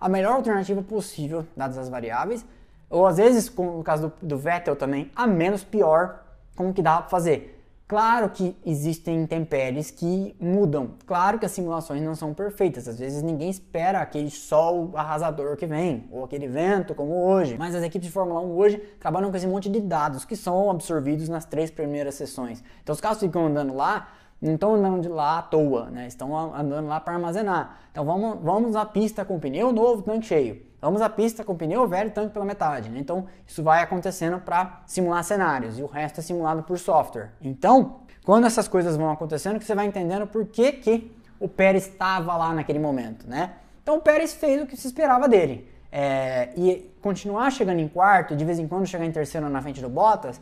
a melhor alternativa possível, dadas as variáveis, ou às vezes, como no caso do, do Vettel também, a menos pior, como que dá para fazer. Claro que existem intempéries que mudam. Claro que as simulações não são perfeitas. Às vezes ninguém espera aquele sol arrasador que vem, ou aquele vento como hoje. Mas as equipes de Fórmula 1 hoje trabalham com esse monte de dados que são absorvidos nas três primeiras sessões. Então os carros ficam andando lá, não estão andando de lá à toa, né? Estão andando lá para armazenar. Então vamos, vamos à pista com pneu novo, tanque cheio. Vamos à pista com pneu velho, tanque pela metade. Né? Então, isso vai acontecendo para simular cenários e o resto é simulado por software. Então, quando essas coisas vão acontecendo, você vai entendendo por que, que o Pérez estava lá naquele momento, né? Então, o Pérez fez o que se esperava dele. É, e continuar chegando em quarto, de vez em quando chegar em terceiro na frente do Bottas,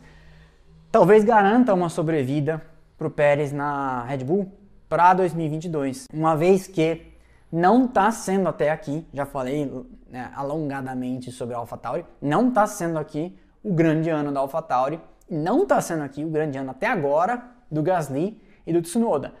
talvez garanta uma sobrevida para o Pérez na Red Bull para 2022. Uma vez que não está sendo até aqui, já falei né, alongadamente sobre a AlphaTauri, não está sendo aqui o grande ano da AlphaTauri, não está sendo aqui o grande ano até agora do Gasly e do Tsunoda.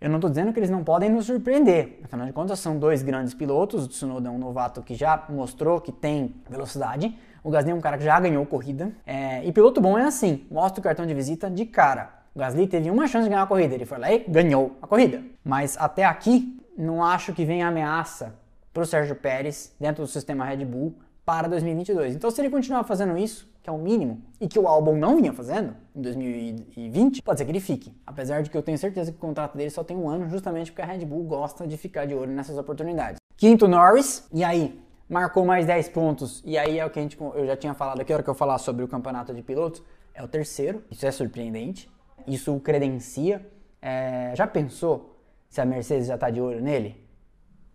Eu não estou dizendo que eles não podem nos surpreender, afinal de contas são dois grandes pilotos, o Tsunoda é um novato que já mostrou que tem velocidade, o Gasly é um cara que já ganhou corrida, é, e piloto bom é assim, mostra o cartão de visita de cara. O Gasly teve uma chance de ganhar a corrida, ele foi lá e ganhou a corrida. Mas até aqui, não acho que venha ameaça para o Sérgio Pérez dentro do sistema Red Bull para 2022. Então, se ele continuar fazendo isso, que é o mínimo, e que o álbum não vinha fazendo em 2020, pode ser que ele fique. Apesar de que eu tenho certeza que o contrato dele só tem um ano, justamente porque a Red Bull gosta de ficar de olho nessas oportunidades. Quinto, Norris. E aí, marcou mais 10 pontos. E aí é o que a gente, eu já tinha falado aqui, a hora que eu falar sobre o campeonato de pilotos, é o terceiro. Isso é surpreendente. Isso o credencia. É, já pensou se a Mercedes já está de olho nele?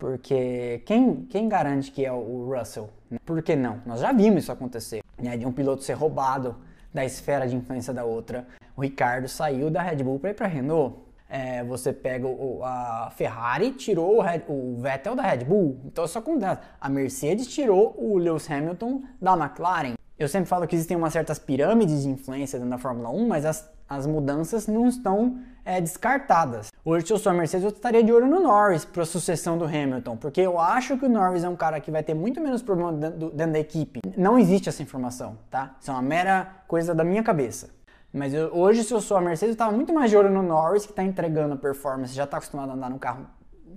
Porque quem, quem garante que é o Russell? Por que não? Nós já vimos isso acontecer, né? De um piloto ser roubado da esfera de influência da outra. O Ricardo saiu da Red Bull para ir para a Renault. É, você pega o, a Ferrari, tirou o, Red, o, Vettel da Red Bull. Então isso acontece. A Mercedes tirou o Lewis Hamilton da McLaren. Eu sempre falo que existem umas certas pirâmides de influência dentro da Fórmula 1, mas as, as mudanças não estão é, descartadas. Hoje, se eu sou a Mercedes, eu estaria de olho no Norris para a sucessão do Hamilton, porque eu acho que o Norris é um cara que vai ter muito menos problema dentro, dentro da equipe. Não existe essa informação, tá? Isso é uma mera coisa da minha cabeça. Mas eu, hoje, se eu sou a Mercedes, eu estava muito mais de olho no Norris, que está entregando performance, já está acostumado a andar num carro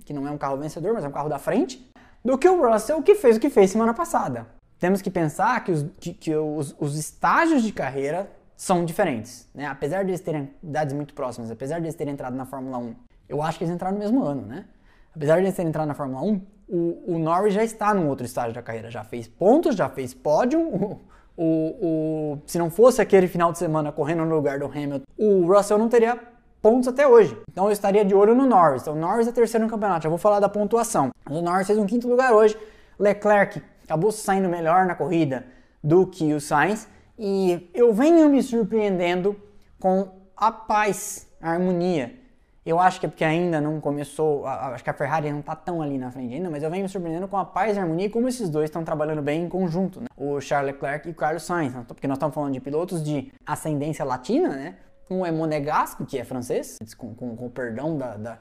que não é um carro vencedor, mas é um carro da frente, do que o Russell, que fez o que fez semana passada. Temos que pensar que os, que, que os, os estágios de carreira são diferentes. Né? Apesar de eles terem idades muito próximas, apesar de eles terem entrado na Fórmula 1, eu acho que eles entraram no mesmo ano, né? Apesar de eles terem entrado na Fórmula 1, o, o Norris já está num outro estágio da carreira, já fez pontos, já fez pódio. O, o, se não fosse aquele final de semana correndo no lugar do Hamilton, o Russell não teria pontos até hoje. Então eu estaria de olho no Norris. Então o Norris é terceiro no campeonato. Já vou falar da pontuação. O Norris fez um quinto lugar hoje. Leclerc acabou saindo melhor na corrida do que o Sainz. E eu venho me surpreendendo com a paz, a harmonia. Eu acho que é porque ainda não começou, acho que a Ferrari não está tão ali na frente ainda, mas eu venho me surpreendendo com a paz e a harmonia e como esses dois estão trabalhando bem em conjunto, né? O Charles Leclerc e o Carlos Sainz, né? porque nós estamos falando de pilotos de ascendência latina, né? Um é monegasco, que é francês, com, com, com o perdão da, da,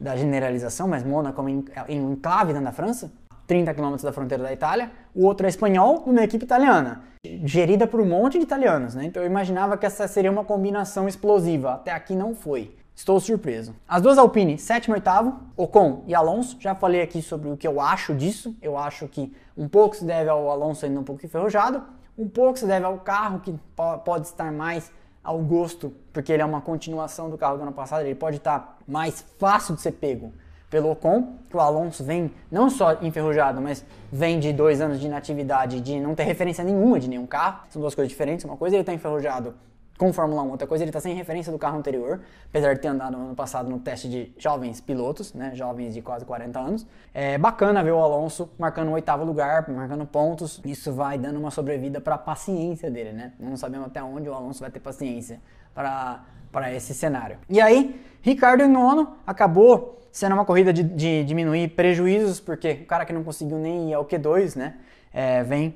da, generalização, mas Mônaco é um enclave dentro da França. 30 quilômetros da fronteira da Itália, o outro é espanhol, uma equipe italiana, gerida por um monte de italianos, né? Então eu imaginava que essa seria uma combinação explosiva, até aqui não foi. Estou surpreso. As duas Alpine, sétimo e oitavo, Ocon e Alonso, já falei aqui sobre o que eu acho disso. Eu acho que um pouco se deve ao Alonso ainda um pouco enferrujado, um pouco se deve ao carro que pode estar mais ao gosto, porque ele é uma continuação do carro do ano passado, ele pode estar mais fácil de ser pego pelo Ocon, que o Alonso vem não só enferrujado, mas vem de dois anos de inatividade, de não ter referência nenhuma de nenhum carro. São duas coisas diferentes. Uma coisa ele está enferrujado com Fórmula 1, outra coisa ele está sem referência do carro anterior, apesar de ter andado no ano passado no teste de jovens pilotos, né, jovens de quase 40 anos. É bacana ver o Alonso marcando o oitavo lugar, marcando pontos. Isso vai dando uma sobrevida para a paciência dele, né? Não sabemos até onde o Alonso vai ter paciência para para esse cenário. E aí, Ricardo em nono acabou sendo uma corrida de, de, diminuir prejuízos, porque o cara que não conseguiu nem ir ao Q2, né? é, vem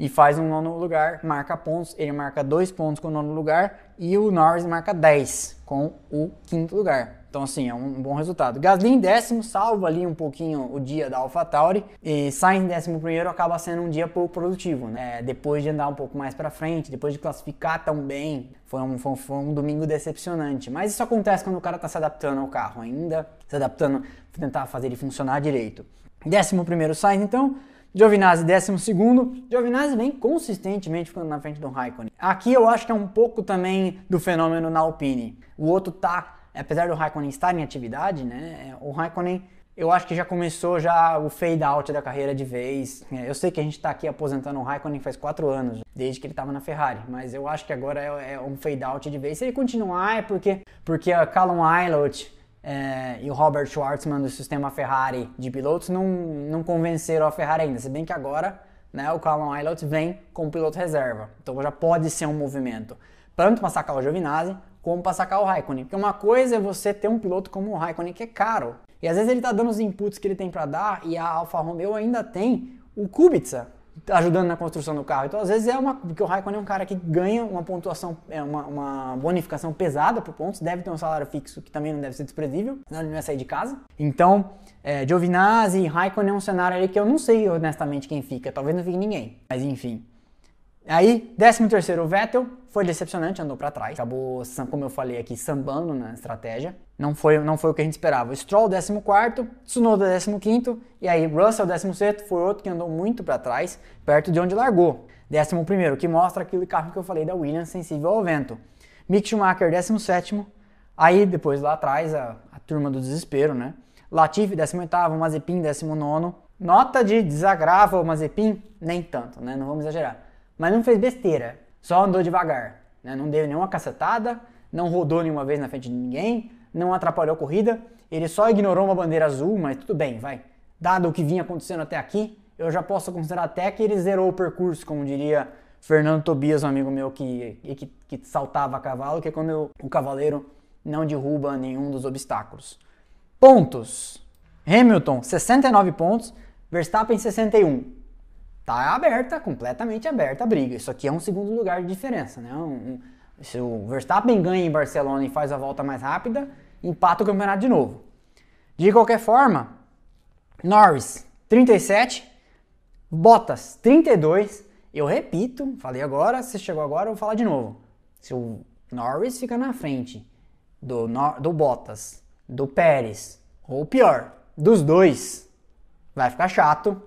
e faz um nono lugar, marca pontos, ele marca dois pontos com o nono lugar e o Norris marca 10 com o quinto lugar. Então, assim, é um bom resultado. Gasly em décimo, salva ali um pouquinho o dia da AlphaTauri. E Sainz em décimo primeiro acaba sendo um dia pouco produtivo, né? Depois de andar um pouco mais para frente, depois de classificar tão bem, foi um, foi, foi um domingo decepcionante. Mas isso acontece quando o cara tá se adaptando ao carro ainda, se adaptando, tentar fazer ele funcionar direito. Décimo primeiro Sainz, então. Giovinazzi, décimo segundo. Giovinazzi vem consistentemente ficando na frente do Raikkonen. Aqui eu acho que é um pouco também do fenômeno na Alpine. O outro tá apesar do Raikkonen estar em atividade, né, o Raikkonen eu acho que já começou já o fade out da carreira de vez. É, eu sei que a gente está aqui aposentando o Raikkonen faz quatro anos, desde que ele estava na Ferrari, mas eu acho que agora é, é, um fade out de vez. Se ele continuar é porque, porque a Callum Aylott é, e o Robert Schwartzman do sistema Ferrari de pilotos não, não convenceram a Ferrari ainda, se bem que agora né, o Callum Aylott vem como piloto reserva, então já pode ser um movimento tanto para sacar o Giovinazzi como para sacar o Raikkonen. Porque uma coisa é você ter um piloto como o Raikkonen que é caro. E às vezes ele está dando os inputs que ele tem para dar e a Alfa Romeo ainda tem o Kubica ajudando na construção do carro. Então às vezes é uma porque o Raikkonen é um cara que ganha uma pontuação, é uma, uma bonificação pesada por pontos, deve ter um salário fixo que também não deve ser desprezível, senão ele não vai sair de casa. Então, é, Giovinazzi e Raikkonen é um cenário ali que eu não sei honestamente quem fica, talvez não fique ninguém. Mas enfim. Aí, 13 terceiro, o Vettel foi decepcionante, andou para trás. Acabou, como eu falei aqui, sambando na estratégia. Não foi, não foi o que a gente esperava. Stroll 14, Tsunoda 15 e aí Russell 16 foi outro que andou muito para trás, perto de onde largou. 11, que mostra aquele carro que eu falei da Williams sensível ao vento. Mick Schumacher 17, aí depois lá atrás a, a turma do desespero, né? Latifi 18, Mazepin 19. Nota de desagravo o Mazepin? Nem tanto, né? Não vamos exagerar mas não fez besteira, só andou devagar. Né? Não deu nenhuma cacetada, não rodou nenhuma vez na frente de ninguém, não atrapalhou a corrida, ele só ignorou uma bandeira azul, mas tudo bem, vai. Dado o que vinha acontecendo até aqui, eu já posso considerar até que ele zerou o percurso, como diria Fernando Tobias, um amigo meu que, que, que saltava a cavalo, que é quando o cavaleiro não derruba nenhum dos obstáculos. Pontos. Hamilton, 69 pontos. Verstappen, 61 tá aberta, completamente aberta a briga. Isso aqui é um segundo lugar de diferença, né? Um, um, se o Verstappen ganha em Barcelona e faz a volta mais rápida, empata o campeonato de novo. De qualquer forma, Norris 37, Bottas 32. Eu repito, falei agora, se chegou agora, eu vou falar de novo. Se o Norris fica na frente do, do Bottas, do Pérez, ou pior, dos dois, vai ficar chato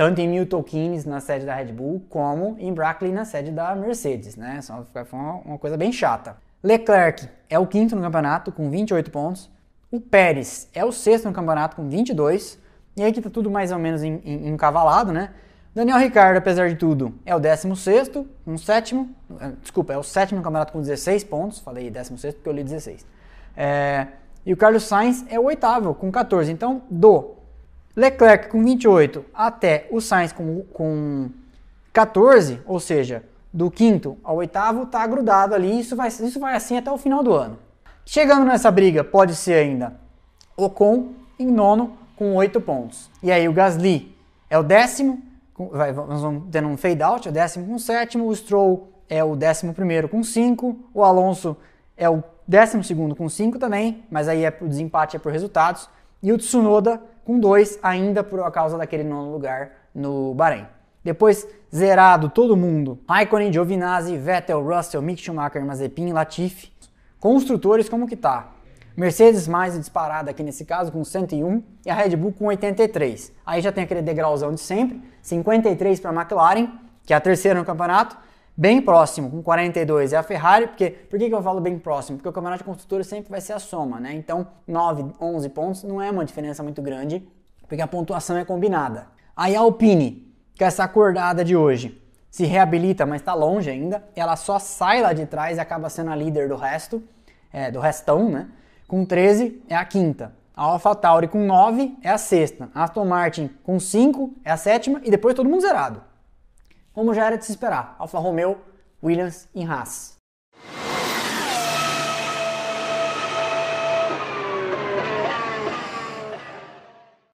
tanto em Milton Keynes, na sede da Red Bull, como em Brackley, na sede da Mercedes, né? Só foi uma, coisa bem chata. Leclerc é o quinto no campeonato, com 28 pontos. O Pérez é o sexto no campeonato, com 22. E aí que tá tudo mais ou menos encavalado, né? Daniel Ricciardo, apesar de tudo, é o 16 um sétimo. Eh, desculpa, é o sétimo no campeonato com 16 pontos. Falei 16 porque eu li 16. É, e o Carlos Sainz é o oitavo, com 14. Então, do Leclerc com 28 até o Sainz com, com 14, ou seja, do quinto ao oitavo, tá grudado ali. Isso vai, isso vai assim até o final do ano. Chegando nessa briga, pode ser ainda Ocon em nono com 8 pontos. E aí o Gasly é o décimo, vai, nós vamos tendo um fade out, é o décimo com sétimo, o Stroll é o décimo primeiro com 5, o Alonso é o décimo segundo com 5 também, mas aí é, o desempate é por resultados, e o Tsunoda com dois, ainda por causa daquele nono lugar no Bahrein. Depois, zerado todo mundo. Raikkonen, Giovinazzi, Vettel, Russell, Mick Schumacher, Mazepin, Latifi. Construtores, como que tá? Mercedes mais disparada aqui nesse caso, com 101, e a Red Bull com 83. Aí já tem aquele degrauzão de sempre, 53 para a McLaren, que é a terceira no campeonato, bem próximo, com 42 é a Ferrari, porque por que, que eu falo bem próximo? Porque o campeonato de construtores sempre vai ser a soma, né? Então 9, 11 pontos não é uma diferença muito grande, porque a pontuação é combinada. Aí a Alpine, que essa acordada de hoje, se reabilita, mas está longe ainda, ela só sai lá de trás e acaba sendo a líder do resto, é, do restão, né? Com 13 é a quinta. A AlphaTauri com 9 é a sexta. A Aston Martin com 5 é a sétima e depois todo mundo zerado como já era de se esperar, Alfa Romeo, Williams e Haas.